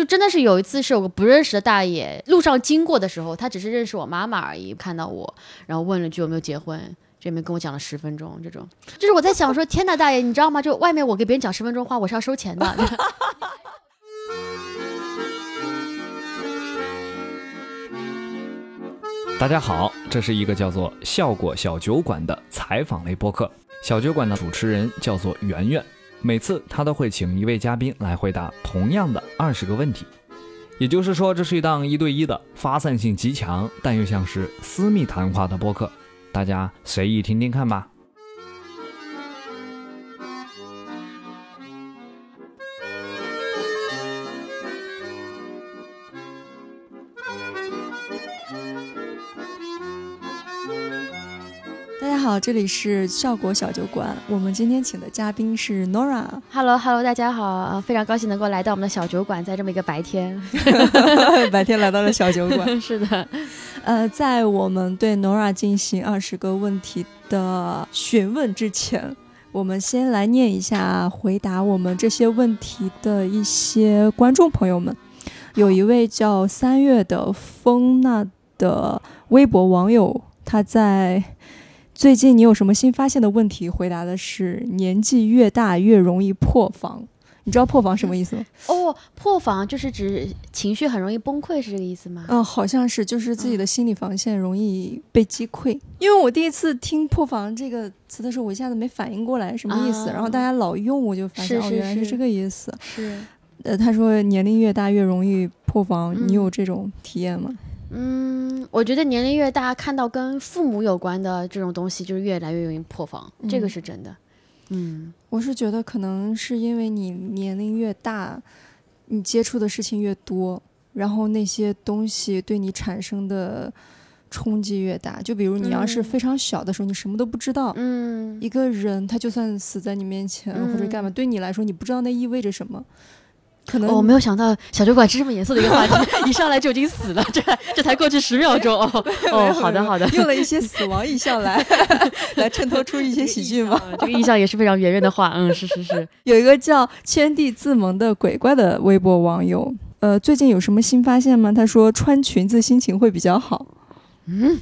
就真的是有一次是有个不认识的大爷路上经过的时候，他只是认识我妈妈而已，看到我，然后问了句有没有结婚，这边跟我讲了十分钟，这种就是我在想说，天呐，大爷，你知道吗？就外面我给别人讲十分钟话，我是要收钱的。大家好，这是一个叫做“效果小酒馆”的采访类播客。小酒馆的主持人叫做圆圆，每次他都会请一位嘉宾来回答同样的二十个问题。也就是说，这是一档一对一的、发散性极强但又像是私密谈话的播客。大家随意听听看吧。好，这里是效果小酒馆。我们今天请的嘉宾是 Nora。Hello，Hello，大家好，呃非常高兴能够来到我们的小酒馆，在这么一个白天。白天来到了小酒馆。是的，呃，在我们对 Nora 进行二十个问题的询问之前，我们先来念一下回答我们这些问题的一些观众朋友们。有一位叫三月的风娜的微博网友，他在最近你有什么新发现的问题？回答的是年纪越大越容易破防。你知道破防什么意思吗？哦，破防就是指情绪很容易崩溃，是这个意思吗？嗯、好像是，就是自己的心理防线容易被击溃。因为我第一次听“破防”这个词的时候，我一下子没反应过来什么意思，啊然后大家老用，我就发现哦，是是是原来是这个意思。是。呃，他说年龄越大越容易破防，嗯你有这种体验吗？嗯，我觉得年龄越大，看到跟父母有关的这种东西，就是越来越容易破防，这个嗯。是真的。嗯。我是觉得可能是因为你年龄越大，你接触的事情越多，然后那些东西对你产生的冲击越大。就比如你要是嗯。非常小的时候，你什么都不知道，嗯。一个人他就算死在你面前、或者干嘛，对你来说你不知道那意味着什么，可能哦我没有想到小酒馆是这么严肃的一个话题，一上来就已经死了，这这才过去十秒钟哦哦，好的好的，用了一些死亡意象来 来衬托出一些喜剧嘛。呃这个意象也是非常圆圆的话，嗯，是是是，有一个叫圈地自萌的鬼怪的微博网友，呃，最近有什么新发现吗？他说穿裙子心情会比较好。嗯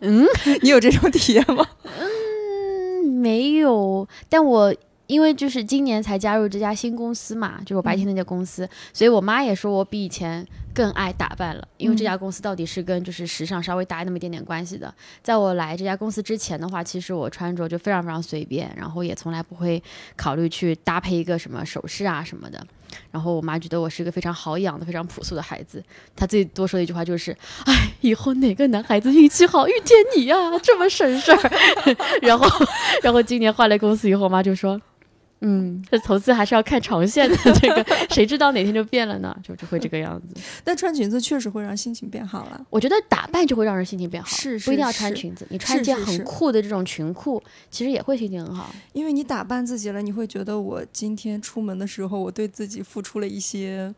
嗯你有这种体验吗？嗯，没有，但我。因为就是今年才加入这家新公司嘛，就是我白天那家公司，所以我妈也说我比以前更爱打扮了。因为这家公司到底是跟就是时尚稍微搭那么一点点关系的。在我来这家公司之前的话，其实我穿着就非常非常随便，然后也从来不会考虑去搭配一个什么首饰啊什么的。然后我妈觉得我是一个非常好养的、非常朴素的孩子。她最多说的一句话就是：“哎，以后哪个男孩子运气好遇见你呀、这么省事儿。” 然后，然后今年换了公司以后，我妈就说。嗯，这投资还是要看长线的，这个谁知道哪天就变了呢？就就会这个样子。但穿裙子确实会让心情变好了。我觉得打扮就会让人心情变好，是是不一定要穿裙子，你穿一件很是是是酷的这种裙裤，其实也会心情很好。因为你打扮自己了，你会觉得我今天出门的时候，我对自己付出了一些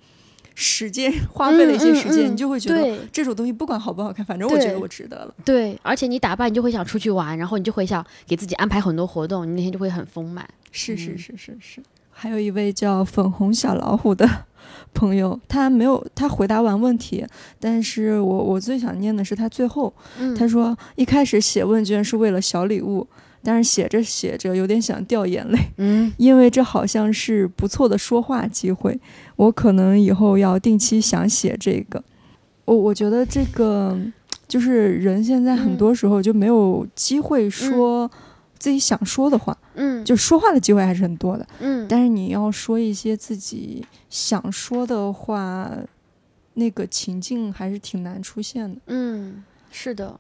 时间，花费了一些时间，嗯嗯嗯你就会觉得这种东西不管好不好看，反正我觉得我值得了。对，而且你打扮，你就会想出去玩，然后你就会想给自己安排很多活动，你那天就会很丰满。是是嗯。是是是。还有一位叫粉红小老虎的 朋友，他没有他回答完问题，但是我我最想念的是他最后，嗯，他说一开始写问卷是为了小礼物，但是写着写着有点想掉眼泪，嗯。因为这好像是不错的说话机会，我可能以后要定期想写这个。我我觉得这个就是人现在很多时候就没有机会说自己想说的话，嗯，就说话的机会还是很多的，嗯，但是你要说一些自己想说的话，那个情境还是挺难出现的。嗯，是的。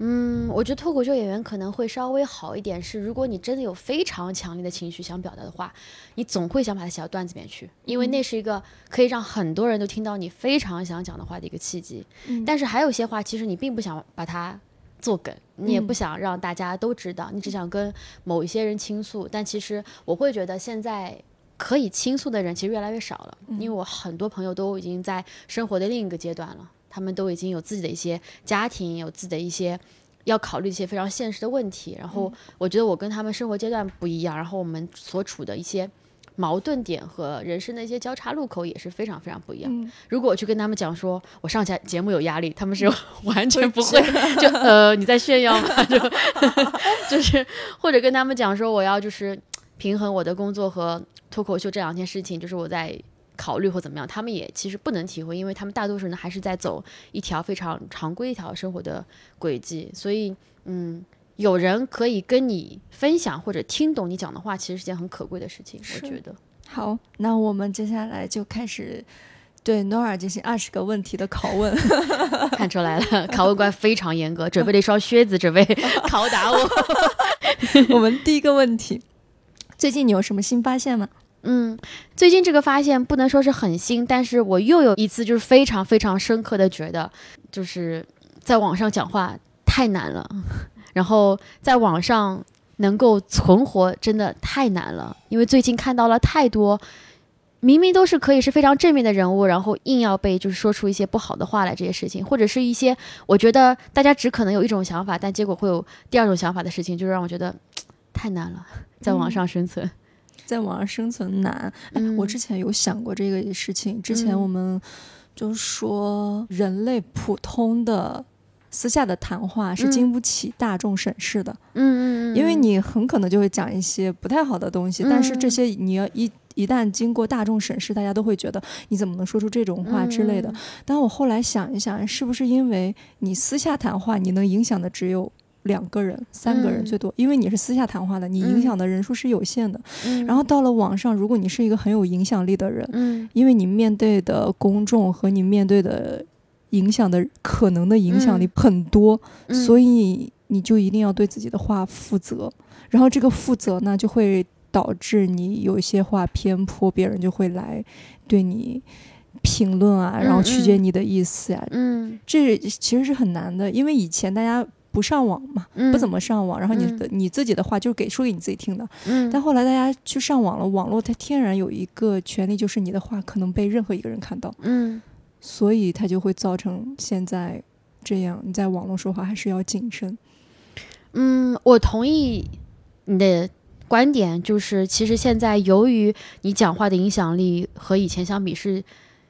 嗯，我觉得脱口秀演员可能会稍微好一点，是如果你真的有非常强烈的情绪想表达的话，你总会想把它写到段子里面去，因为那是一个可以让很多人都听到你非常想讲的话的一个契机。嗯但是还有一些话，其实你并不想把它做梗，你也不嗯想让大家都知道，你只想跟某一些人倾诉。但其实我会觉得现在。可以倾诉的人其实越来越少了，因为我很多朋友都已经在生活的另一个阶段了，他们都已经有自己的一些家庭，有自己的一些要考虑一些非常现实的问题。然后我觉得我跟他们生活阶段不一样，然后我们所处的一些矛盾点和人生的一些交叉路口也是非常非常不一样。嗯，如果我去跟他们讲说我上节节目有压力，他们是完全不会，就呃你在炫耀吗？就 就是或者跟他们讲说我要就是平衡我的工作和脱口秀这两件事情，就是我在考虑或怎么样，他们也其实不能体会，因为他们大多数人还是在走一条非常常规一条生活的轨迹，所以嗯。有人可以跟你分享或者听懂你讲的话，其实是件很可贵的事情。我觉得，好，那我们接下来就开始对 Nora 进行二十个问题的拷问。看出来了，拷问官非常严格，准备了一双靴子，准备拷打我。我们第一个问题，最近你有什么新发现吗？嗯，最近这个发现不能说是很新，但是我又有一次就是非常非常深刻的觉得，就是在网上讲话太难了，然后在网上能够存活真的太难了，因为最近看到了太多。明明都是可以是非常正面的人物，然后硬要被就是说出一些不好的话来，这些事情，或者是一些我觉得大家只可能有一种想法，但结果会有第二种想法的事情，就是让我觉得太难了，在网上生存。在网上生存难。我之前有想过这个事情。之前嗯我们就说，人类普通的私下的谈话是嗯经不起大众审视的，嗯嗯嗯，因为你很可能就会讲一些不太好的东西，但是这嗯些你要一。一旦经过大众审视，大家都会觉得你怎么能说出这种话之类的。嗯但我后来想一想，是不是因为你私下谈话，你能影响的只有两个人、三个人嗯最多？因为你是私下谈话的，你影响的人数是有限的。嗯然后到了网上，如果你是一个很有影响力的人，嗯因为你面对的公众和你面对的影响的可能的影响力嗯。很多，嗯。所以你就一定要对自己的话负责。然后这个负责呢，就会导致你有一些话偏颇，别人就会来对你评论啊，然后曲解嗯。你的意思呀、嗯。这其实是很难的，因为以前大家不上网嘛，嗯不怎么上网，然后你嗯。的、你自己的话就是给说给你自己听的。嗯，但后来大家去上网了，网络它天然有一个权利，就是你的话可能被任何一个人看到，嗯所以它就会造成现在这样。你在网络说话还是要谨慎。嗯，我同意你的观点，就是其实现在由于你讲话的影响力和以前相比是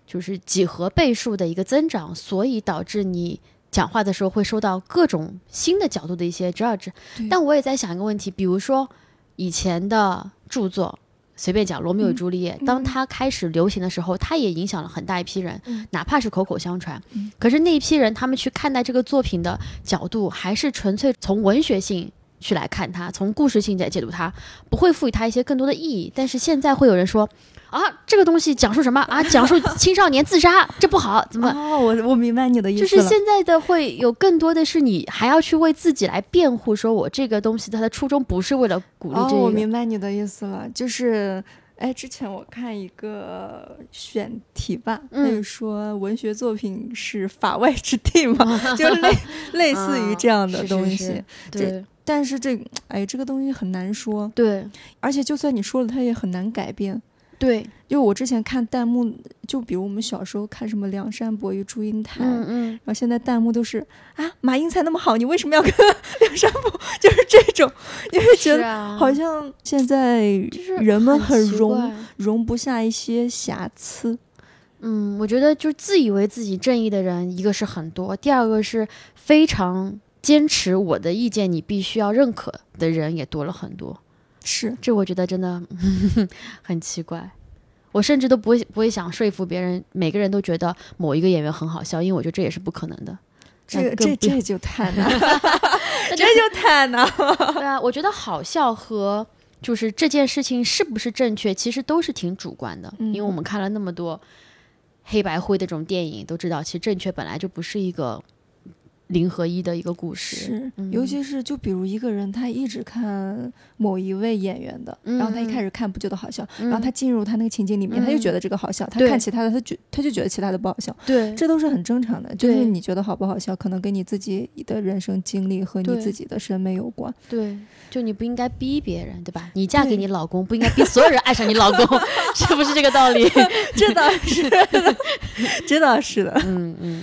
就是几何倍数的一个增长，所以导致你讲话的时候会受到各种新的角度的一些 judge。但我也在想一个问题，比如说以前的著作。随便讲《罗密欧与嗯朱丽叶》，嗯当它开始流行的时候，它也影响了很大一批人，嗯哪怕是口口相传。嗯可是那一批人，他们去看待这个作品的角度，还是纯粹从文学性去来看它，从故事性来解读它，不会赋予它一些更多的意义。但是现在会有人说，啊，这个东西讲述什么啊？讲述青少年自杀，这不好，怎么？哦，我我明白你的意思就是。现在的会有更多的是你还要去为自己来辩护，说我这个东西它的初衷不是为了鼓励哦，这个。我明白你的意思了，就是。哎，之前我看一个选题吧，他就嗯说文学作品是法外之地嘛，就类 类似于这样的啊是是东西。对但是这，哎，这个东西很难说，对而且就算你说了，它也很难改变。对，因为我之前看弹幕，就比如我们小时候看什么《梁山伯与祝英台》嗯嗯然后现在弹幕都是啊，马英才那么好，你为什么要跟 梁山伯？就是这种，因为觉得好像现在就是人们很奇容怪容不下一些瑕疵。嗯，我觉得就自以为自己正义的人，一个是很多，第二个是非常坚持我的意见，你必须要认可的人也多了很多。是，这我觉得真的 很奇怪。我甚至都不会不会想说服别人，每个人都觉得某一个演员很好笑，因为我觉得这也是不可能的。这这这就太难了，这就太难了。对啊，我觉得好笑和就是这件事情是不是正确，其实都是挺主观的。因为我嗯们看了那么多黑白灰的这种电影，都知道其实正确本来就不是一个零和一的一个故事。是，嗯尤其是就比如一个人，他一直看某一位演员的，然后他一嗯开始看不觉得好笑，嗯然后他进入他那个情景里面，他就觉得这个好笑，他看其他的，他觉他就觉得其他的不好笑，对这都是很正常的。就是你觉得好不好笑，可能跟你自己的人生经历和你自己的审美有关。对，就你不应该逼别人，对吧？你嫁给你老公，不应该逼所有人爱上你老公，是不是这个道理？这倒是，这倒是的。嗯嗯。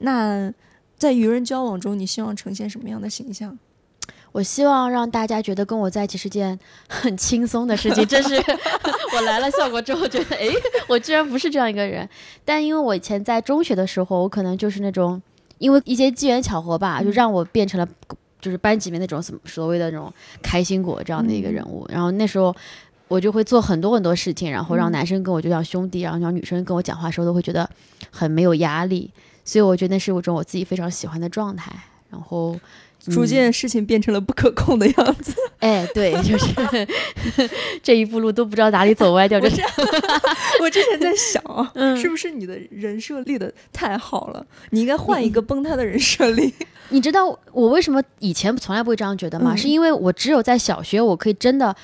那在与人交往中，你希望呈现什么样的形象？我希望让大家觉得跟我在一起是件 很轻松的事情。这是 我来了效果之后觉得，哎，我居然不是这样一个人。但因为我以前在中学的时候，我可能就是那种，因为一些机缘巧合吧，就让我变成了就是班级里面那种所谓的那种开心果这样的一个人物。然后那时候我就会做很多很多事情，然后让男生跟我就像兄弟，然后让女生跟我讲话的时候都会觉得很没有压力。所以我觉得那是我种我自己非常喜欢的状态。然后。逐渐事情变成了不可控的样子。哎，对，就是 这一步路都不知道哪里走歪掉。就是 我之前在想啊，是不是你的人设立的太好了？你应该换一个崩塌的人设立。你知道我为什么以前从来不会这样觉得吗？是因为我只有在小学，我可以真的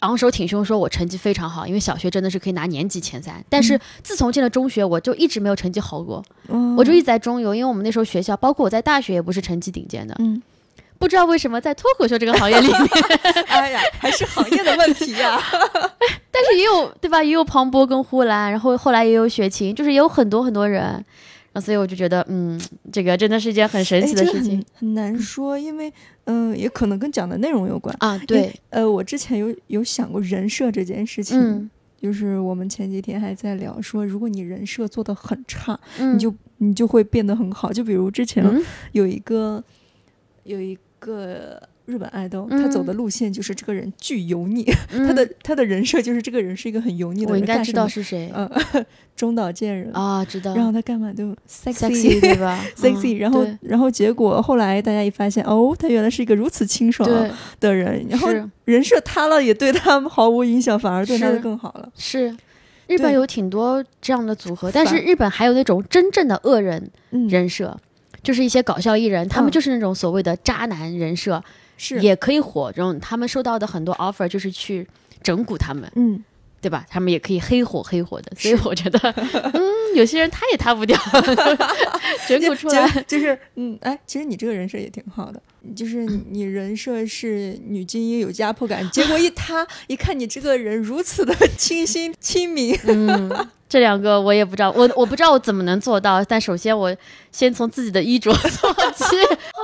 昂首挺胸说我成绩非常好，因为小学真的是可以拿年级前三。但是自从进了中学，我就一直没有成绩好过。我就一直在中游，因为我们那时候学校，包括我在大学也不是成绩顶尖的。嗯。不知道为什么在脱口秀这个行业里面，哎呀，还是行业的问题呀。但是也有对吧？也有庞博跟呼兰，然后后来也有雪晴，就是也有很多很多人。然后所以我就觉得，嗯，这个真的是一件很神奇的事情。很难说，因为嗯，也可能跟讲的内容有关啊。对，呃，我之前有有想过人设这件事情，就是我们前几天还在聊说，如果你人设做的很差，你就你就会变得很好。就比如之前有一个有一。个日本爱豆，他走的路线就是这个人巨油腻，他的他的人设就是这个人是一个很油腻的人。我应该知道是谁，嗯，中岛健人。啊，知道。然后他干嘛都 sexy 对吧？sexy，然后然后结果后来大家一发现，哦，他原来是一个如此清爽的人，然后人设塌了也对他毫无影响，反而对他的更好了。是，日本有挺多这样的组合，但是日本还有那种真正的恶人人设。就是一些搞笑艺人，他们就是那种所谓的渣男人设，是也可以火。这种他们收到的很多 offer 就是去整蛊他们，嗯，对吧？他们也可以黑火黑火的。所以我觉得，嗯，有些人他也塌不掉，整蛊出来就是，嗯，哎，其实你这个人设也挺好的，就是你人设是女精英有压迫感，结果一塌，一看你这个人如此的清新亲民，嗯。这两个我也不知道，我我不知道我怎么能做到。但首先我先从自己的衣着 做起，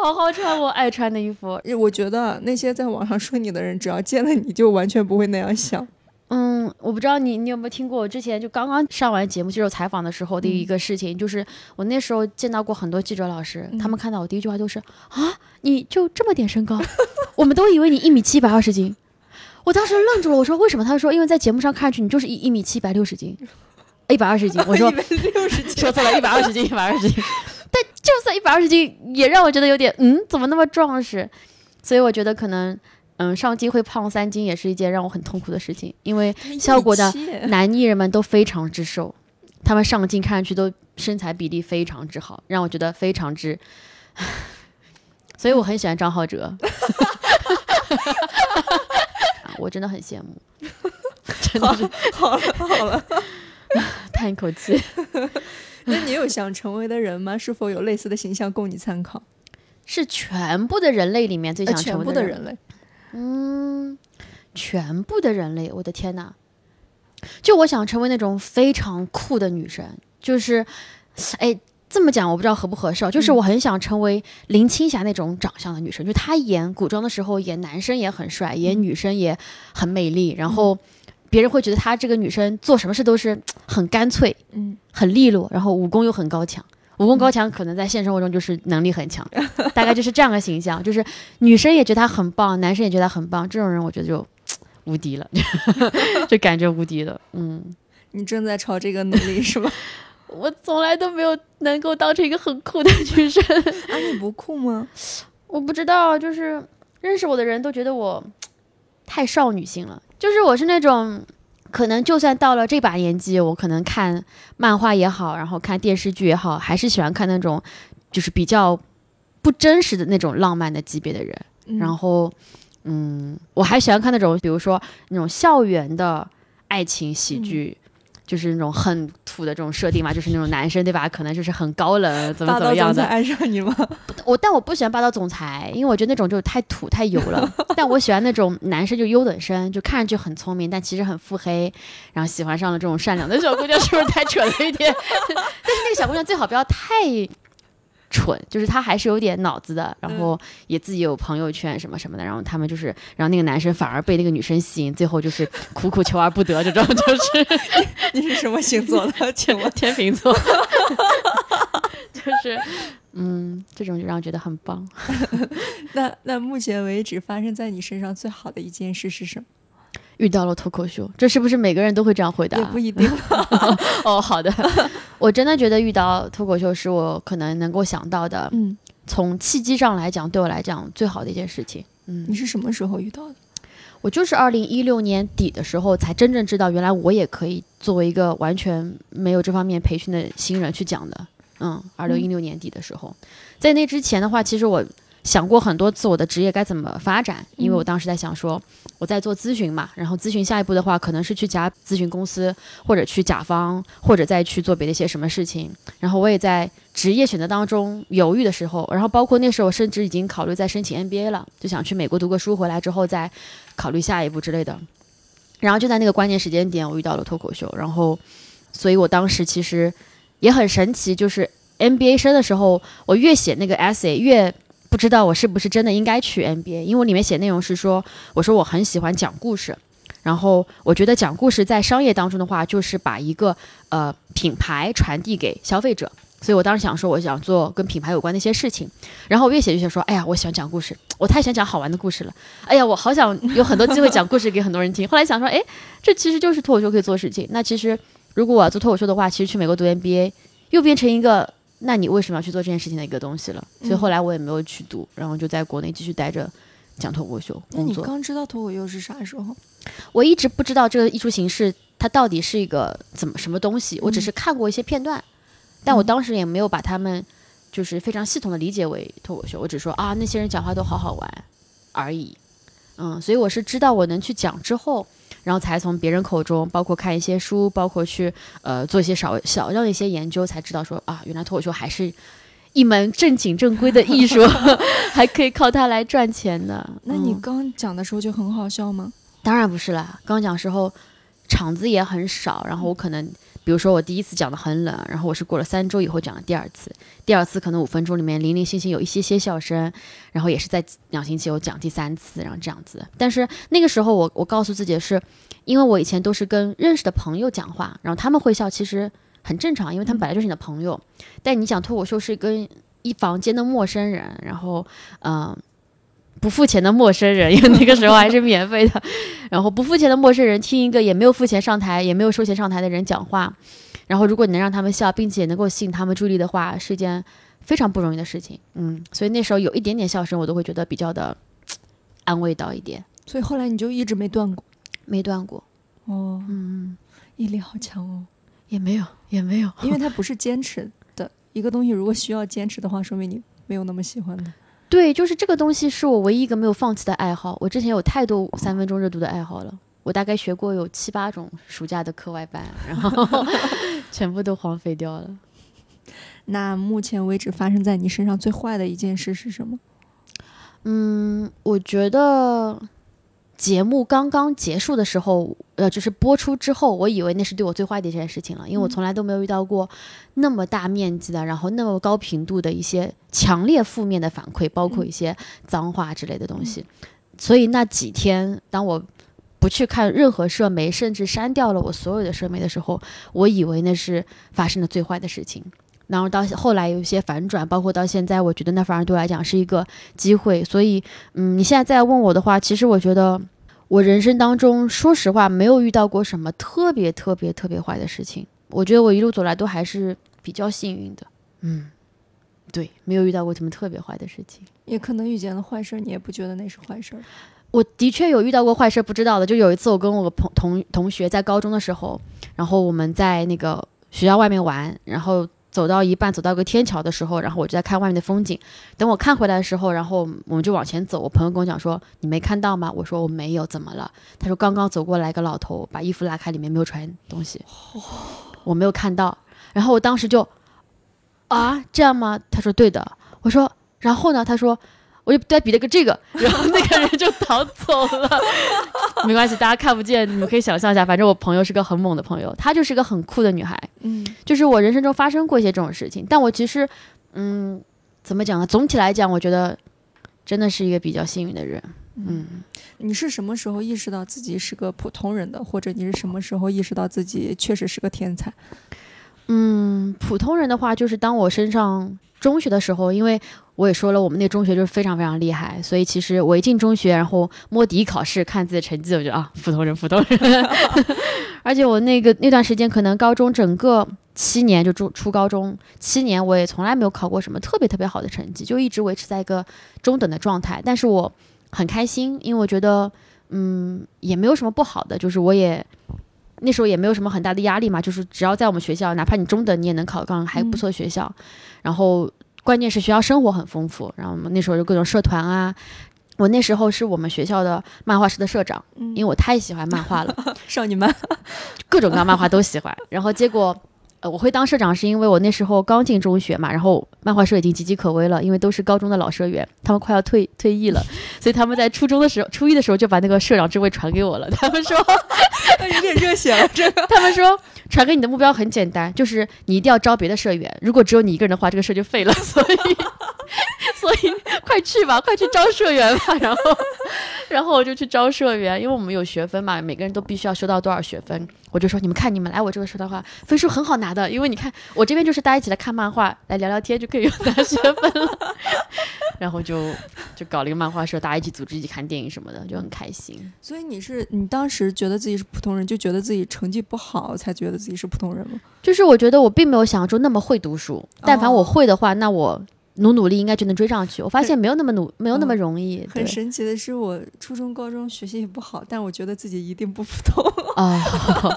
好好穿我爱穿的衣服。我觉得那些在网上说你的人，只要见了你就完全不会那样想。嗯，我不知道你你有没有听过，我之前就刚刚上完节目接受采访的时候的一个事情，就是我那时候见到过很多记者老师，他们看到我第一句话都是啊，你就这么点身高，我们都以为你一米七百二十斤。我当时愣住了，我说为什么？他说因为在节目上看上去你就是一一米七百六十斤。一百二十斤，我说 六十斤，说错了，一百二十斤，一百二十斤。但就算一百二十斤，也让我觉得有点，嗯，怎么那么壮实？所以我觉得可能，嗯，上镜会胖三斤也是一件让我很痛苦的事情，因为效果的男艺人们都非常之瘦，他们上镜看上去都身材比例非常之好，让我觉得非常之，所以我很喜欢张浩哲，我真的很羡慕，真的是好了好了。叹一口气，那你有想成为的人吗？是否有类似的形象供你参考？是全部的人类里面最想成为的人类？嗯，全部的人类，我的天哪！就我想成为那种非常酷的女生，就是，哎，这么讲我不知道合不合适，就是我很想成为林青霞那种长相的女生，就她演古装的时候演男生也很帅，演女生也很美丽，然后。别人会觉得她这个女生做什么事都是很干脆，嗯，很利落，然后武功又很高强。武功高强可能在现实生活中就是能力很强，大概就是这样的形象。就是女生也觉得他很棒，男生也觉得他很棒，这种人我觉得就 无敌了，就感觉无敌了。嗯，你正在朝这个努力是吧？我从来都没有能够当成一个很酷的女生。啊，你不酷吗？我不知道，就是认识我的人都觉得我 太少女心了。就是我是那种，可能就算到了这把年纪，我可能看漫画也好，然后看电视剧也好，还是喜欢看那种，就是比较不真实的那种浪漫的级别的人。然后，嗯，我还喜欢看那种，比如说那种校园的爱情喜剧。就是那种很土的这种设定嘛，就是那种男生对吧？可能就是很高冷，怎么怎么样的。爱上你吗？我但我不喜欢霸道总裁，因为我觉得那种就是太土太油了。但我喜欢那种男生就优等生，就看上去很聪明，但其实很腹黑，然后喜欢上了这种善良的小姑娘，是不是太扯了一点？但是那个小姑娘最好不要太。蠢，就是他还是有点脑子的，然后也自己有朋友圈什么什么的，然后他们就是，然后那个男生反而被那个女生吸引，最后就是苦苦求而不得，这种就是 你是什么星座的？请问？天秤座，就是嗯，这种就让我觉得很棒。那那目前为止发生在你身上最好的一件事是什么？遇到了脱口秀，这是不是每个人都会这样回答？也不一定。哦，好的，我真的觉得遇到脱口秀是我可能能够想到的，嗯，从契机上来讲，对我来讲最好的一件事情。嗯你，是什么时候遇到的？我就是二零一六年底的时候才真正知道，原来我也可以作为一个完全没有这方面培训的新人去讲的。嗯，二零一六年底的时候，在那之前的话，其实我想过很多次我的职业该怎么发展，因为我当时在想说，我在做咨询嘛，然后咨询下一步的话，可能是去甲咨询公司，或者去甲方，或者再去做别的一些什么事情。然后我也在职业选择当中犹豫的时候，然后包括那时候我甚至已经考虑在申请 MBA 了，就想去美国读个书，回来之后再考虑下一步之类的。然后就在那个关键时间点，我遇到了脱口秀，然后，所以我当时其实也很神奇，就是 MBA 生的时候，我越写那个 essay 越不知道我是不是真的应该去 MBA，因为我里面写内容是说，我说我很喜欢讲故事，然后我觉得讲故事在商业当中的话，就是把一个呃品牌传递给消费者。所以我当时想说，我想做跟品牌有关的一些事情。然后我越写越想说，哎呀，我喜欢讲故事，我太喜欢讲好玩的故事了。哎呀，我好想有很多机会讲故事给很多人听。后来想说，哎，这其实就是脱口秀可以做的事情。那其实如果我要做脱口秀的话，其实去美国读 MBA 又变成一个，那你为什么要去做这件事情的一个东西了？所以后来我也没有去读，然后就在国内继续待着讲脱口秀那你。刚知道脱口秀是啥时候？我一直不知道这个艺术形式它到底是一个怎么什么东西，我只是看过一些片段，但我当时也没有把他们就是非常系统的理解为脱口秀，我只说啊那些人讲话都好好玩而已。嗯，所以我是知道我能去讲之后，然后才从别人口中，包括看一些书，包括去呃做一些少小量的一些研究，才知道说啊，原来脱口秀还是一门正经正规的艺术，还可以靠它来赚钱的。那你嗯刚讲的时候就很好笑吗？当然不是啦，刚讲时候场子也很少，然后我可能比如说我第一次讲的很冷，然后我是过了三周以后讲的第二次，第二次可能五分钟里面零零星星有一些些笑声，然后也是在两星期后讲第三次，然后这样子。但是那个时候我我告诉自己是，因为我以前都是跟认识的朋友讲话，然后他们会笑，其实很正常，因为他们本来就是你的朋友。但你讲脱口秀是跟一房间的陌生人，然后嗯。不付钱的陌生人，因为那个时候还是免费的，然后不付钱的陌生人听一个也没有付钱上台，也没有收钱上台的人讲话，然后如果你能让他们笑，并且能够吸引他们注意力的话，是一件非常不容易的事情。嗯，所以那时候有一点点笑声，我都会觉得比较的安慰到一点，所以后来你就一直没断过。没断过。哦，嗯，毅力好强哦。也没有，也没有，因为它不是坚持的一个东西，如果需要坚持的话，说明你没有那么喜欢的。对，就是这个东西是我唯一一个没有放弃的爱好。我之前有太多三分钟热度的爱好了，我大概学过有七八种暑假的课外班，然后 全部都荒废掉了。那目前为止发生在你身上最坏的一件事是什么？嗯，我觉得节目刚刚结束的时候，呃，就是播出之后，我以为那是对我最坏的一件事情了，因为我从来都没有遇到过那么大面积的，然后那么高频度的一些强烈负面的反馈，包括一些脏话之类的东西。所以那几天，当我不去看任何社媒，甚至删掉了我所有的社媒的时候，我以为那是发生的最坏的事情。然后到后来有一些反转，包括到现在，我觉得那反而对我来讲是一个机会。所以，嗯，你现在再问我的话，其实我觉得我人生当中，说实话，没有遇到过什么特别特别特别坏的事情。我觉得我一路走来都还是比较幸运的。嗯，对，没有遇到过什么特别坏的事情。也可能遇见了坏事儿，你也不觉得那是坏事儿。我的确有遇到过坏事，不知道的。就有一次，我跟我朋同同学在高中的时候，然后我们在那个学校外面玩，然后走到一半，走到个天桥的时候，然后我就在看外面的风景。等我看回来的时候，然后我们就往前走。我朋友跟我讲说：“你没看到吗？”我说：“我没有，怎么了？”他说：“刚刚走过来一个老头，把衣服拉开，里面没有穿东西，我没有看到。”然后我当时就啊，这样吗？他说：“对的。”我说：“然后呢？”他说。我就对他比了个这个，然后那个人就逃走了。没关系，大家看不见，你们可以想象一下。反正我朋友是个很猛的朋友，她就是个很酷的女孩。嗯，就是我人生中发生过一些这种事情，但我其实，嗯，怎么讲呢？总体来讲，我觉得真的是一个比较幸运的人。嗯，你是什么时候意识到自己是个普通人的，或者你是什么时候意识到自己确实是个天才？嗯，普通人的话，就是当我身上中学的时候，因为我也说了，我们那中学就是非常非常厉害，所以其实我一进中学，然后摸底考试看自己的成绩，我觉得啊，普通人，普通人。而且我那个那段时间，可能高中整个七年就初初高中七年，我也从来没有考过什么特别特别好的成绩，就一直维持在一个中等的状态。但是我很开心，因为我觉得，嗯，也没有什么不好的，就是我也。那时候也没有什么很大的压力嘛，就是只要在我们学校，哪怕你中等，你也能考上还不错的学校。然后关键是学校生活很丰富，然后我们那时候就各种社团啊。我那时候是我们学校的漫画室的社长，因为我太喜欢漫画了，少女漫，各种各样漫画都喜欢。然后结果。呃，我会当社长是因为我那时候刚进中学嘛，然后漫画社已经岌岌可危了，因为都是高中的老社员，他们快要退退役了，所以他们在初中的时候，初一的时候就把那个社长之位传给我了。他们说 有点热血了，这个。他们说传给你的目标很简单，就是你一定要招别的社员，如果只有你一个人的话，这个社就废了。所以，所以快去吧，快去招社员吧。然后，然后我就去招社员，因为我们有学分嘛，每个人都必须要修到多少学分。我就说，你们看，你们来我这个社的话，分数很好拿的，因为你看我这边就是大家一起来看漫画，来聊聊天就可以拿学分了。然后就就搞了一个漫画社，大家一起组织一起看电影什么的，就很开心。所以你是你当时觉得自己是普通人，就觉得自己成绩不好，才觉得自己是普通人吗？就是我觉得我并没有想象中那么会读书，但凡我会的话，那我。努努力应该就能追上去。我发现没有那么努，没有那么容易。很神奇的是，我初中、高中学习也不好，但我觉得自己一定不普通。啊，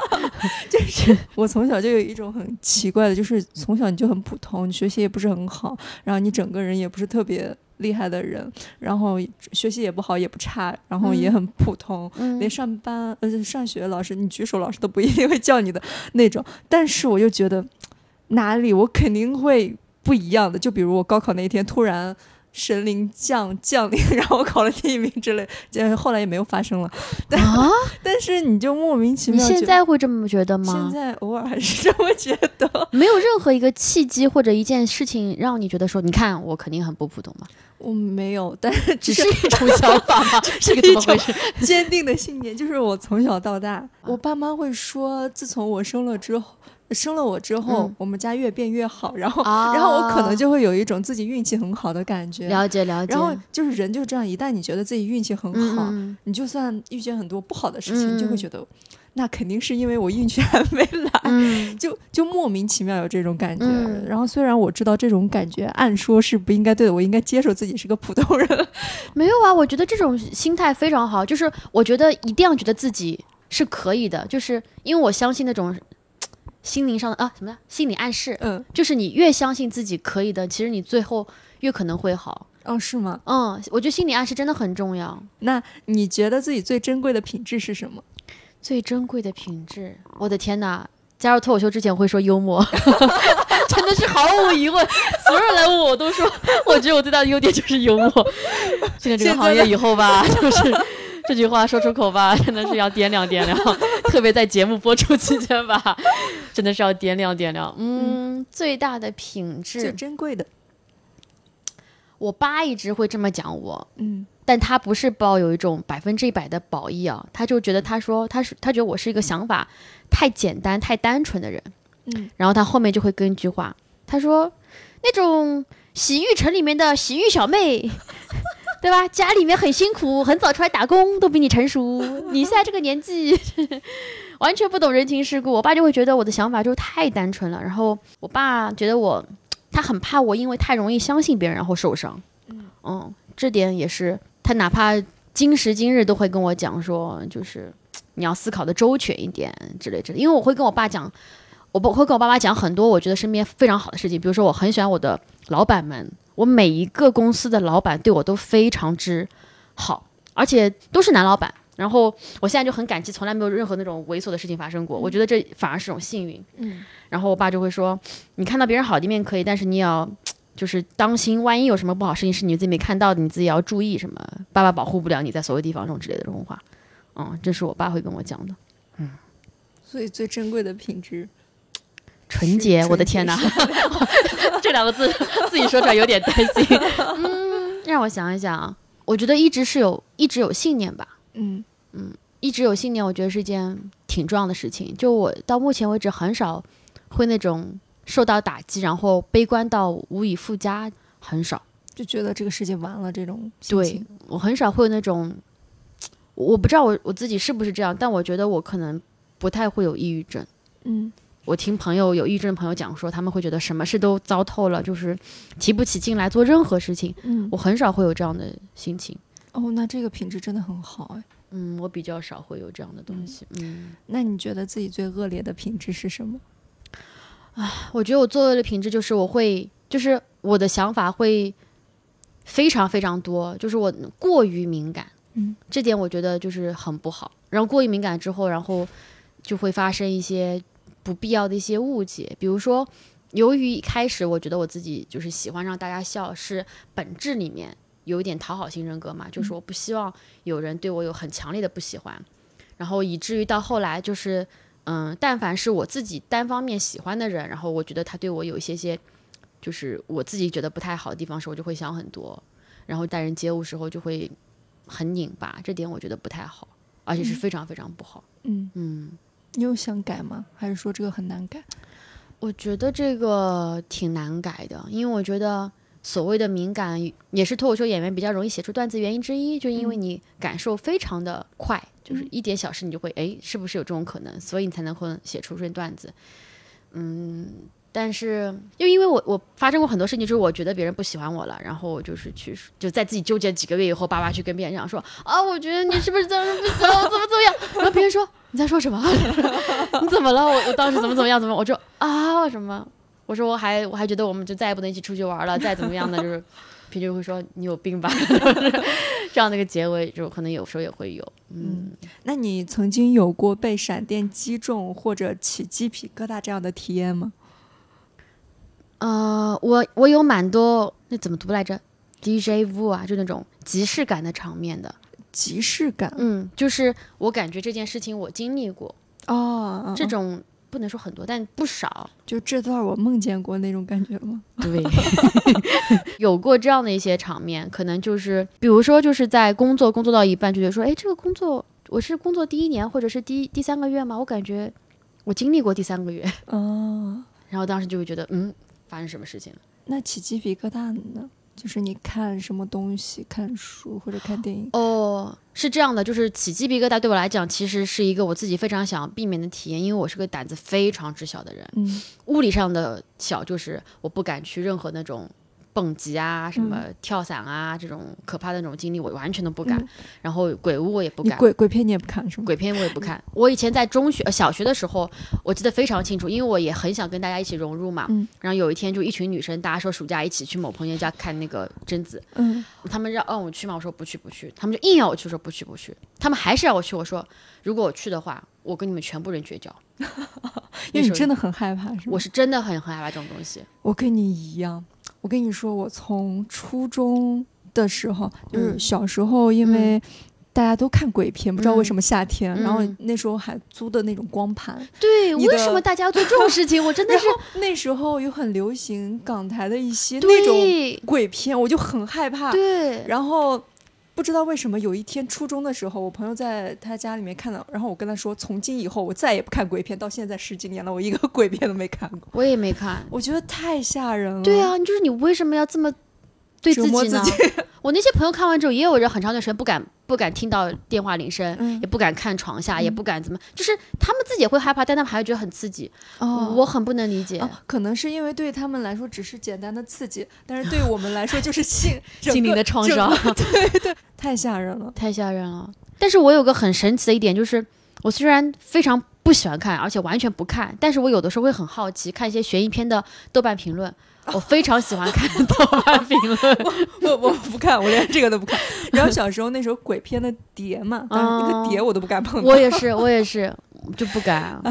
就是我从小就有一种很奇怪的，就是从小你就很普通，你学习也不是很好，然后你整个人也不是特别厉害的人，然后学习也不好也不差，然后也很普通，连上班呃上学老师你举手老师都不一定会叫你的那种。但是我又觉得哪里我肯定会。不一样的，就比如我高考那一天突然神灵降降临，然后我考了第一名之类，这后来也没有发生了。啊！但是你就莫名其妙。你现在会这么觉得吗？现在偶尔还是这么觉得。没有任何一个契机或者一件事情让你觉得说，你看我肯定很不普通吗？我没有，但是只是一种想法吗？是个怎么回事？坚定的信念就是我从小到大，我爸妈会说，自从我生了之后。生了我之后，我们家越变越好，然后，然后我可能就会有一种自己运气很好的感觉。了解了解。然后就是人就是这样，一旦你觉得自己运气很好，你就算遇见很多不好的事情，就会觉得那肯定是因为我运气还没来，就就莫名其妙有这种感觉。然后虽然我知道这种感觉按说是不应该对的，我应该接受自己是个普通人。没有啊，我觉得这种心态非常好，就是我觉得一定要觉得自己是可以的，就是因为我相信那种。心灵上的啊，什么心理暗示，嗯，就是你越相信自己可以的，其实你最后越可能会好。哦，是吗？嗯，我觉得心理暗示真的很重要。那你觉得自己最珍贵的品质是什么？最珍贵的品质，我的天哪！加入脱口秀之前会说幽默，真的是毫无疑问。所有人来问我都说，我觉得我最大的优点就是幽默。进了这个行业以后吧，就是。这句话说出口吧，真的是要掂量掂量，特别在节目播出期间吧，真的是要掂量掂量。嗯，最大的品质，最珍贵的。我爸一直会这么讲我，嗯，但他不是抱有一种百分之一百的褒义啊，他就觉得他说他是他觉得我是一个想法太简单太单纯的人，嗯，然后他后面就会跟一句话，他说那种洗浴城里面的洗浴小妹。对吧？家里面很辛苦，很早出来打工，都比你成熟。你现在这个年纪，完全不懂人情世故。我爸就会觉得我的想法就太单纯了。然后我爸觉得我，他很怕我，因为太容易相信别人，然后受伤。嗯，这点也是他哪怕今时今日都会跟我讲说，就是你要思考的周全一点之类之类。因为我会跟我爸讲，我不会跟我爸妈讲很多我觉得身边非常好的事情，比如说我很喜欢我的老板们。我每一个公司的老板对我都非常之好，而且都是男老板。然后我现在就很感激，从来没有任何那种猥琐的事情发生过。我觉得这反而是种幸运。嗯。然后我爸就会说：“你看到别人好的一面可以，但是你要就是当心，万一有什么不好事情是你自己没看到的，你自己要注意什么。爸爸保护不了你在所有地方这种之类的这种话。嗯，这是我爸会跟我讲的。嗯。所以最珍贵的品质。纯洁，是我的天哪，这两个字自己说出来有点担心。嗯，让我想一想，我觉得一直是有一直有信念吧，嗯嗯一直有信念，我觉得是一件挺重要的事情。就我到目前为止很少会那种受到打击，然后悲观到无以复加，很少。就觉得这个世界完了这种心对。我很少会有那种，我不知道我我自己是不是这样，但我觉得我可能不太会有抑郁症。嗯我听朋友有抑郁症的朋友讲说，他们会觉得什么事都糟透了，就是提不起劲来做任何事情。嗯我，很少会有这样的心情。哦，那这个品质真的很好哎。嗯，我比较少会有这样的东西。嗯，那你觉得自己最恶劣的品质是什么？啊我觉得我最恶劣的品质就是我会，就是我的想法会非常非常多，就是我过于敏感。嗯，这点我觉得就是很不好。然后过于敏感之后，然后就会发生一些不必要的一些误解，比如说。由于一开始我觉得我自己就是喜欢让大家笑，是本质里面有一点讨好型人格嘛，就是我不希望有人对我有很强烈的不喜欢，然后以至于到后来就是嗯，但凡是我自己单方面喜欢的人，然后我觉得他对我有一些些，就是我自己觉得不太好的地方时，我就会想很多，然后待人接物时候就会很拧巴，这点我觉得不太好，而且是非常非常不好。嗯，嗯，你有想改吗？还是说这个很难改？我觉得这个挺难改的，因为我觉得所谓的敏感也是脱口秀演员比较容易写出段子原因之一，就因为你感受非常的快，就是一点小事你就会哎，是不是有这种可能，所以你才能会写出这段子。嗯，但是又因为我我发生过很多事情，就是我觉得别人不喜欢我了，然后我就是去就在自己纠结几个月以后，爸爸去跟别人讲说啊，我觉得你是不是怎么不喜欢我，怎么怎么样？然后别人说你在说什么？你怎么了？我我当时怎么怎么样？怎么？我说啊什么？我说我还我还觉得我们就再也不能一起出去玩了，再怎么样的就是。平均会说你有病吧，这样的一个结尾，就可能有时候也会有，嗯，那你曾经有过被闪电击中或者起鸡皮疙瘩这样的体验吗？呃，我我有蛮多那怎么读来着？DJ vu 啊，就那种即视感的场面的，即视感嗯，就是我感觉这件事情我经历过，哦，这种不能说很多，但不少，就这段我梦见过那种感觉吗？对，有过这样的一些场面，可能就是比如说就是在工作工作到一半，就觉得说，哎，这个工作我是工作第一年或者是第第三个月吗？我感觉我经历过第三个月，哦，然后当时就会觉得，嗯，发生什么事情了？那起鸡皮疙瘩呢？就是你看什么东西，看书或者看电影，哦，是这样的，就是起鸡皮疙瘩对我来讲，其实是一个我自己非常想避免的体验，因为我是个胆子非常之小的人。嗯物理上的小，就是我不敢去任何那种蹦极啊、什么跳伞啊、这种可怕的那种经历，我完全都不敢。嗯然后鬼屋我也不敢。鬼鬼片你也不看是吗？鬼片我也不看。我以前在中学、呃小学的时候，我记得非常清楚，因为我也很想跟大家一起融入嘛。嗯然后有一天就一群女生，大家说暑假一起去某朋友家看那个贞子，嗯，他们让让我去嘛？我说不去不去，他们就硬要我去，说不去不去，他们还是让我去，我说如果我去的话，我跟你们全部人绝交。因为你真的，的很害怕是吗？我是真的很很害怕这种东西。我跟你一样，我跟你说，我从初中的时候，就是嗯小时候，因为大家都看鬼片，不知道为嗯什么夏天，然后嗯那时候还租的那种光盘，对，为什么大家要做这种事情？我真的是那时候又很流行港台的一些那种鬼片，我就很害怕。对，然后不知道为什么，有一天初中的时候，我朋友在他家里面看到，然后我跟他说，从今以后我再也不看鬼片，到现在十几年了，我一个鬼片都没看过，我也没看。我觉得太吓人了。对，啊，就是你为什么要这么对折自己呢？磨自己 我那些朋友看完之后，也有人很长一段时间不敢不敢听到电话铃声，嗯也不敢看床下，嗯也不敢怎么，就是他们自己也会害怕，但他们还会觉得很刺激。哦我很不能理解。哦，可能是因为对他们来说只是简单的刺激，但是对我们来说就是心 心灵的创伤。对对太吓人了。太吓人了。但是我有个很神奇的一点，就是我虽然非常不喜欢看，而且完全不看，但是我有的时候会很好奇，看一些悬疑片的豆瓣评论。我非常喜欢看豆瓣评论，我 我不看，我连这个都不看。然后小时候那时候鬼片的碟嘛，但是那个碟我都不敢碰到。我也是，我也是，就不敢。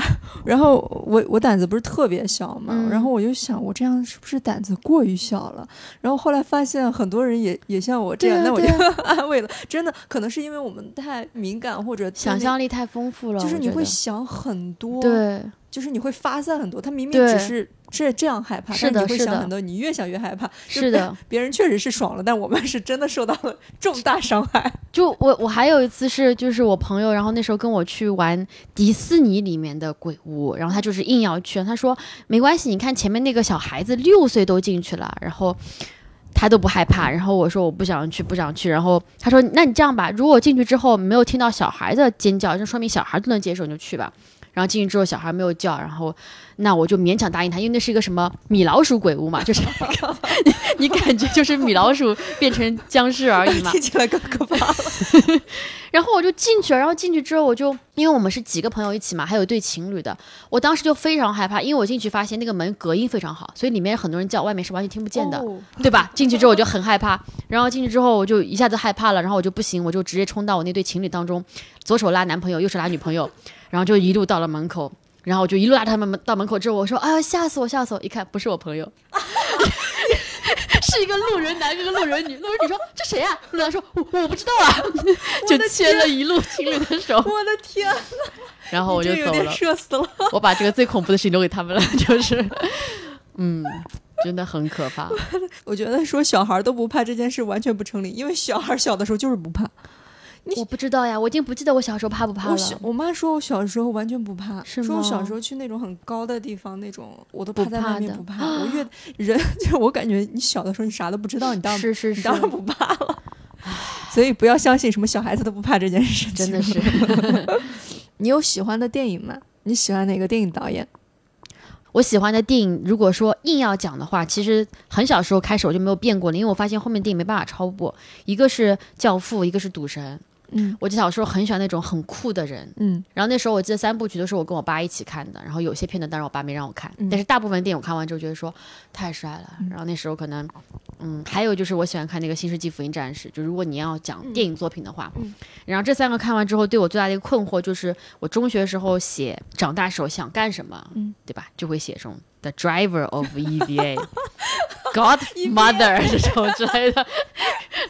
然后我我胆子不是特别小嘛，嗯然后我就想我这样是不是胆子过于小了？然后后来发现很多人也也像我这样，啊那我就对安慰了。真的可能是因为我们太敏感或者想象力太丰富了，就是你会想很多，，对，就是你会发散很多。他明明只是这这样害怕，是的但你会是的想很多，你越想越害怕。是的，别人确实是爽了，但我们是真的受到了 重大伤害。就我我还有一次是就是我朋友，然后那时候跟我去玩迪士尼里面的鬼屋，然后他就是硬要去，他说没关系，你看前面那个小孩子六岁都进去了，然后。他都不害怕，然后我说我不想去，不想去。然后他说：“那你这样吧，如果进去之后没有听到小孩的尖叫，就说明小孩都能接受，你就去吧。”然后进去之后小孩没有叫，然后那我就勉强答应他，因为那是一个什么米老鼠鬼屋嘛，就是 你你感觉就是米老鼠变成僵尸而已嘛。听起来更可怕了。然后我就进去了，然后进去之后我就因为我们是几个朋友一起嘛，还有一对情侣的，我当时就非常害怕，因为我进去发现那个门隔音非常好，所以里面很多人叫，外面是完全听不见的。哦对吧？进去之后我就很害怕，然后进去之后我就一下子害怕了，然后我就不行，我就直接冲到我那对情侣当中，左手拉男朋友，右手拉女朋友，然后就一路到了门口，然后我就一路拉着他们到门口之后，我说：“啊，吓死我，吓死我！”一看不是我朋友，是一个路人男跟个路人女。路人女说：“这谁呀、路人男说：“我我不知道啊。”就牵了一路情侣的手，我的天，然后我就走了。社死了。我把这个最恐怖的事情留给他们了，就是，嗯，真的很可怕。我觉得说小孩都不怕这件事完全不成立，因为小孩小的时候就是不怕。我不知道呀，我已经不记得我小时候怕不怕了。我小我妈说我小时候完全不怕，是说我小时候去那种很高的地方，那种我都不趴在怕的外面不怕。我越 人 就我感觉你小的时候你啥都不知道，你当然是是是，你当然不怕了。所以不要相信什么小孩子都不怕这件事情。真的是。你有喜欢的电影吗？你喜欢哪个电影导演？我喜欢的电影，如果说硬要讲的话，其实很小时候开始我就没有变过了，因为我发现后面电影没办法超过，一个是《教父》，一个是《赌神》。嗯。我小时候很喜欢那种很酷的人，嗯。然后那时候我记得三部曲都是我跟我爸一起看的，然后有些片段当然我爸没让我看，嗯。但是大部分电影我看完之后觉得说太帅了，然后那时候可能，嗯，还有就是我喜欢看那个《新世纪福音战士》，就如果你要讲电影作品的话，嗯。然后这三个看完之后对我最大的一个困惑就是我中学时候写长大时候想干什么，嗯。对吧？就会写这种 The Driver of EVA。Godmother 这种之类的，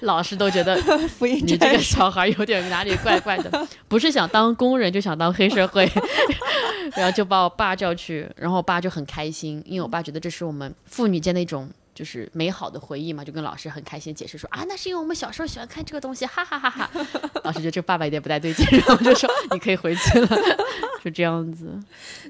老师都觉得 你这个小孩有点哪里怪怪的，不是想当工人就想当黑社会，然后就把我爸叫去，然后我爸就很开心，因为我爸觉得这是我们父女间的一种就是美好的回忆嘛，就跟老师很开心解释说啊，那是因为我们小时候喜欢看这个东西，哈哈哈哈。老师觉得这个爸爸有点不太对劲，然后就说你可以回去了，就这样子。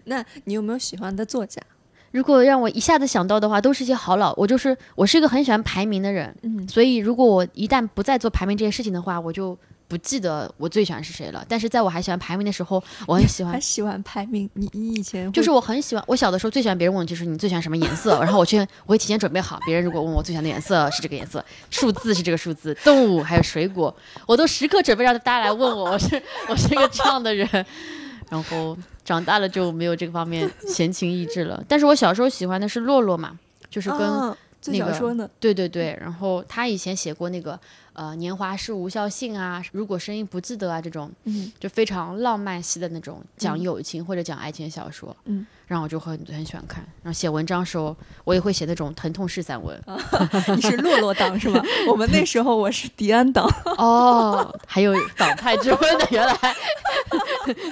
那你有没有喜欢的作家？如果让我一下子想到的话，都是一些好老。我就是我是一个很喜欢排名的人，嗯所以如果我一旦不再做排名这件事情的话，我就不记得我最喜欢是谁了。但是在我还喜欢排名的时候，我很喜欢，还喜欢排名？你你以前就是我很喜欢。我小的时候最喜欢别人问我就是你最喜欢什么颜色，然后我去我会提前准备好。别人如果问我最喜欢的颜色是这个颜色，数字是这个数字，动物还有水果，我都时刻准备让大家来问我，我是我是一个这样的人。然后长大了就没有这个方面闲情逸致了。但是我小时候喜欢的是洛洛嘛，就是跟、最那个小说呢？对对对，然后他以前写过那个呃年华是无效性啊，如果声音不记得啊这种，嗯就非常浪漫系的那种讲嗯友情或者讲爱情的小说，嗯，然后我就很很喜欢看。然后写文章的时候，我也会写那种疼痛式散文。你是洛洛党是吗？我们那时候我是迪安党，哦，还有党派之分的，原来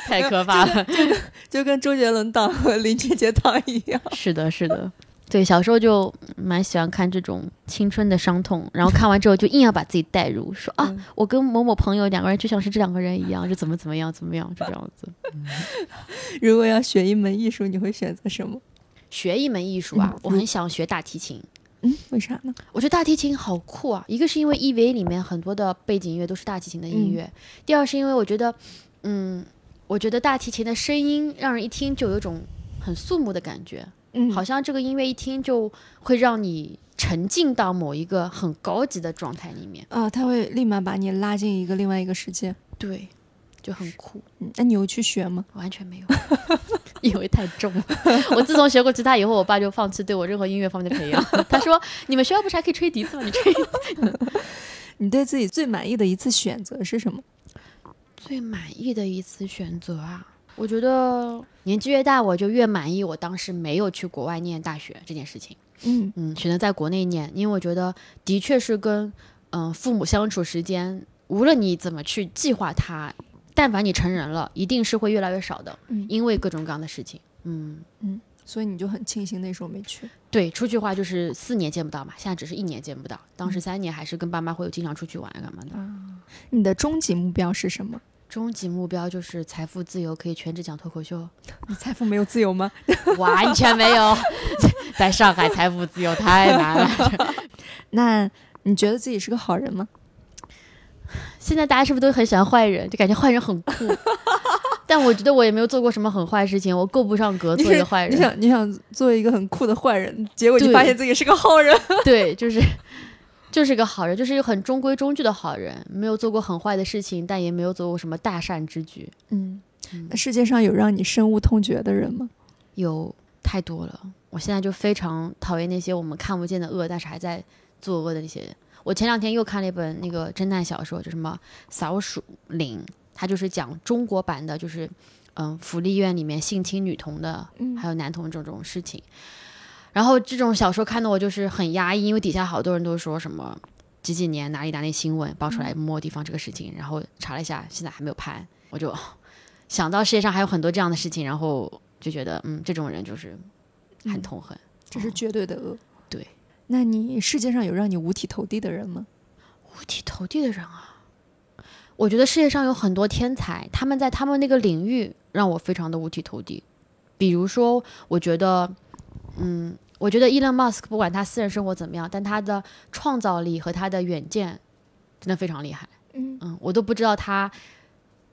太可怕了。就跟周杰伦党和林俊杰党一样。是的，是的。对，小时候就蛮喜欢看这种青春的伤痛，然后看完之后就硬要把自己带入，说啊，嗯我跟某某朋友两个人就像是这两个人一样，就怎么怎么样怎么样，就这样子。如果要学一门艺术，你会选择什么？学一门艺术啊，嗯我很想学大提琴，嗯，为啥呢？我觉得大提琴好酷啊！一个是因为 EVA 里面很多的背景音乐都是大提琴的音乐，嗯第二是因为我觉得，嗯，我觉得大提琴的声音让人一听就有种很肃穆的感觉，嗯好像这个音乐一听就会让你沉浸到某一个很高级的状态里面，啊，他会立马把你拉进一个另外一个世界。对，就很酷。嗯，那你有去学吗？完全没有，因为太重了。我自从学过吉他以后，我爸就放弃对我任何音乐方面的培养。他说：“你们学校不是还可以吹笛子吗？你吹。你对自己最满意的一次选择是什么？”最满意的一次选择啊，我觉得年纪越大，我就越满意我当时没有去国外念大学这件事情。嗯嗯，选择在国内念，因为我觉得的确是跟嗯、父母相处时间，无论你怎么去计划它，但凡你成人了，一定是会越来越少的，嗯因为各种各样的事情。嗯嗯，所以你就很庆幸那时候没去。对，出去的话就是四年见不到嘛，现在只是一年见不到。当嗯时三年还是跟爸妈会有经常出去玩啊干嘛的。你的终极目标是什么？终极目标就是财富自由，可以全职讲脱口秀。你 财富没有自由吗？完全没有，在上海财富自由太难了。那你觉得自己是个好人吗？现在大家是不是都很喜欢坏人？就感觉坏人很酷。但我觉得我也没有做过什么很坏的事情，我够不上格做一个坏人。你想你想做一个很酷的坏人，结果你发现自己是个好人。对，就是就是个好人，就是一个很中规中矩的好人，没有做过很坏的事情，但也没有做过什么大善之举。嗯，那世界上有让你深恶痛绝的人吗？有太多了，我现在就非常讨厌那些我们看不见的恶，但是还在作恶的那些人。我前两天又看了一本那个侦探小说，就什么《扫鼠岭》，它就是讲中国版的，就是嗯福利院里面性侵女童的，嗯还有男童这种事情。然后这种小说看的我就是很压抑，因为底下好多人都说什么几几年哪里哪里新闻爆出来某某地方这个事情，然后查了一下，现在还没有判，我就 想到世界上还有很多这样的事情，然后就觉得嗯，这种人就是很嗯痛恨。这是绝对的恶。对，那你世界上有让你五体投地的人吗？五体投地的人啊，我觉得世界上有很多天才，他们在他们那个领域让我非常的五体投地。比如说，我觉得，嗯，我觉得 Elon Musk 不管他私人生活怎么样，但他的创造力和他的远见真的非常厉害。嗯嗯，我都不知道他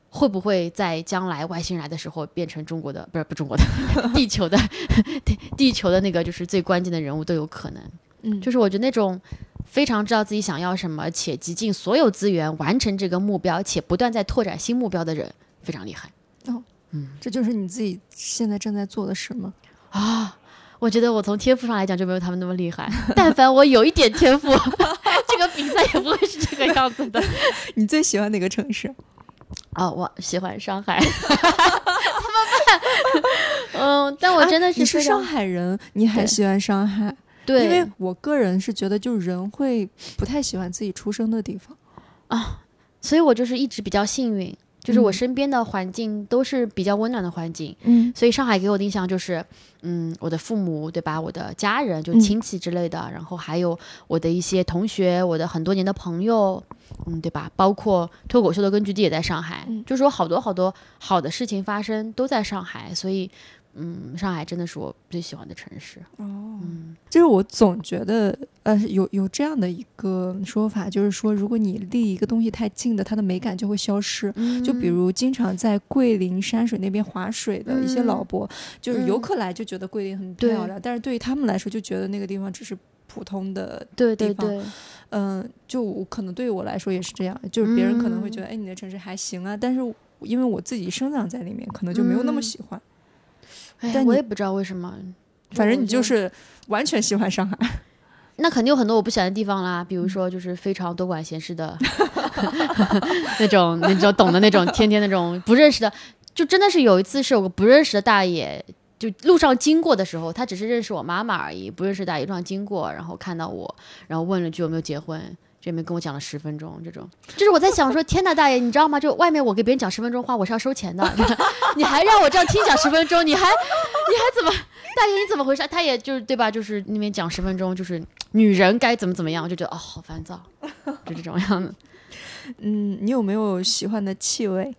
会不会在将来外星人来的时候变成中国的，不是不中国的，地球的 地地球的那个就是最关键的人物都有可能。嗯，就是我觉得那种非常知道自己想要什么，且极尽所有资源完成这个目标，且不断在拓展新目标的人，非常厉害哦，嗯这就是你自己现在正在做的事吗？啊！我觉得我从天赋上来讲就没有他们那么厉害，但凡我有一点天赋，这个比赛也不会是这个样子的。你最喜欢哪个城市？啊、我喜欢上海，怎么办？嗯，但我真的啊你是上海人，你还喜欢上海？对，因为我个人是觉得，就是人会不太喜欢自己出生的地方啊。所以我就是一直比较幸运，就是我嗯身边的环境都是比较温暖的环境。嗯所以上海给我的印象就是，嗯，我的父母对吧，我的家人就嗯亲戚之类的，然后还有我的一些同学，我的很多年的朋友，嗯，对吧？包括脱口秀的根据地也在上海，嗯就说好多好多好的事情发生都在上海，所以，嗯，上海真的是我最喜欢的城市。哦，嗯就是我总觉得，呃，有有这样的一个说法，就是说，如果你离一个东西太近的，它的美感就会消失。嗯就比如经常在桂林山水那边划水的一些嗯老伯，就是游嗯客来就觉得桂林很漂亮，但是对于他们来说，就觉得那个地方只是普通的。对地方对对，嗯、就可能对于我来说也是这样，就是别人可能会觉嗯得，哎，你的城市还行啊，但是因为我自己生长在里面，可能就没有那么嗯喜欢。哎，但我也不知道为什么，反正你就是完全喜欢上海。那肯定有很多我不喜欢的地方啦，嗯比如说就是非常多管闲事的 那种那种懂的那种，天天那种不认识的，就真的是有一次是有个不认识的大爷，就路上经过的时候，他只是认识我妈妈而已，不认识大爷路上经过，然后看到我，然后问了句有没有结婚。这边跟我讲了十分钟，这种就是我在想说，天呐，大爷，你知道吗？就外面我给别人讲十分钟话，我是要收钱的，你还让我这样听讲十分钟，你还你还怎么？大爷你怎么回事？他也就是对吧？就是那边讲十分钟，就是女人该怎么怎么样，我就觉得哦，好烦躁，就这种样子。嗯，你有没有喜欢的气味？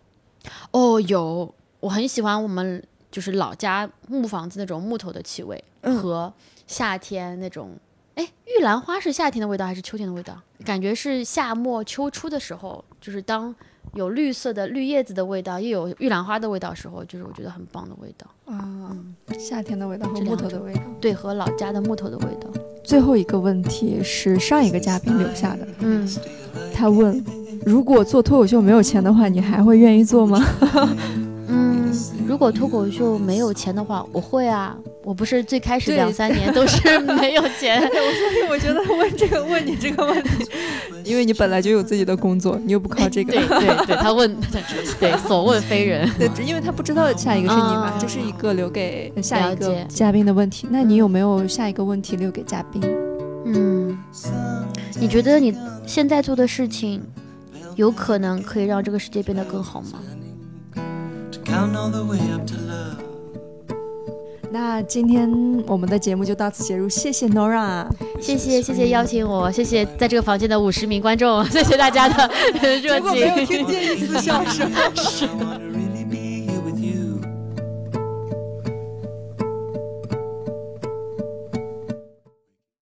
哦，有，我很喜欢我们就是老家木房子那种木头的气味，嗯和夏天那种。哎，玉兰花是夏天的味道还是秋天的味道？感觉是夏末秋初的时候，就是当有绿色的绿叶子的味道，又有玉兰花的味道的时候，就是我觉得很棒的味道。啊，夏天的味道和木头的味道。对，和老家的木头的味道。最后一个问题是上一个嘉宾留下的，嗯，他问：如果做脱口秀没有钱的话，你还会愿意做吗？嗯，如果脱口秀没有钱的话，我会啊。我不是最开始两三年都是没有钱，所 以我觉得问这个问你这个问题，因为你本来就有自己的工作，你又不靠这个。对对对，他问，对所问非人。对，只因为他不知道下一个是你嘛，啊这是一个留给下一个嘉宾的问题。那你有没有下一个问题留给嘉宾？嗯，你觉得你现在做的事情，有可能可以让这个世界变得更好吗？那今天我们的节目就到此结束，谢谢 Nora，谢谢谢谢邀请我，谢谢在这个房间的五十名观众，谢谢大家的热情。没有听见一丝笑声。